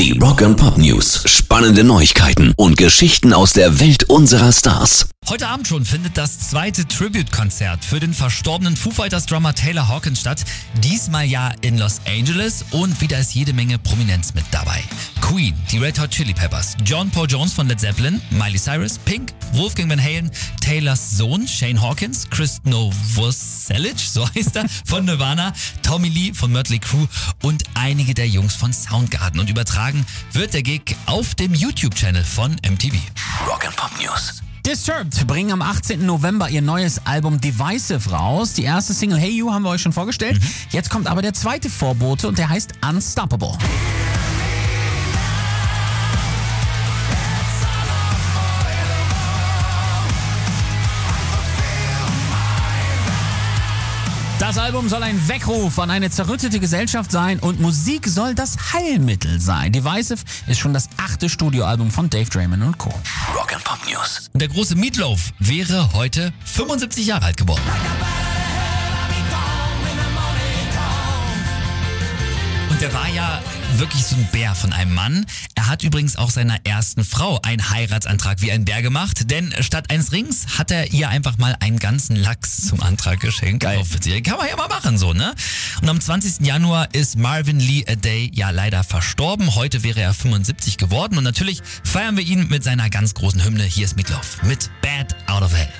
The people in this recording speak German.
Die Rock and Pop News. Spannende Neuigkeiten und Geschichten aus der Welt unserer Stars. Heute Abend schon findet das zweite Tribute-Konzert für den verstorbenen Foo Fighters Drummer Taylor Hawkins statt. Diesmal ja in Los Angeles und wieder ist jede Menge Prominenz mit dabei. Queen, die Red Hot Chili Peppers, John Paul Jones von Led Zeppelin, Miley Cyrus, Pink, Wolfgang Van Halen, Taylors Sohn Shane Hawkins, Chris Novoselic, so heißt er, von Nirvana, Tommy Lee von Mötley Crüe und einige der Jungs von Soundgarden. Und übertragen wird der Gig auf dem YouTube-Channel von MTV. Rock and Pop News. Disturbed bringen am 18. November ihr neues Album Divisive raus. Die erste Single Hey You haben wir euch schon vorgestellt. Jetzt kommt aber der zweite Vorbote und der heißt Unstoppable. Das Album soll ein Weckruf an eine zerrüttete Gesellschaft sein und Musik soll das Heilmittel sein. Divisive ist schon das achte Studioalbum von Dave Draymond und Co. Rock and Pop News. Und der große Meatloaf wäre heute 75 Jahre alt geworden. Der war ja wirklich so ein Bär von einem Mann. Er hat übrigens auch seiner ersten Frau einen Heiratsantrag wie ein Bär gemacht, denn statt eines Rings hat er ihr einfach mal einen ganzen Lachs zum Antrag geschenkt. Geil. Kann man ja mal machen, so, ne? Und am 20. Januar ist Marvin Lee A Day ja leider verstorben. Heute wäre er 75 geworden und natürlich feiern wir ihn mit seiner ganz großen Hymne. Hier ist Meatloaf mit Bad Out of Hell.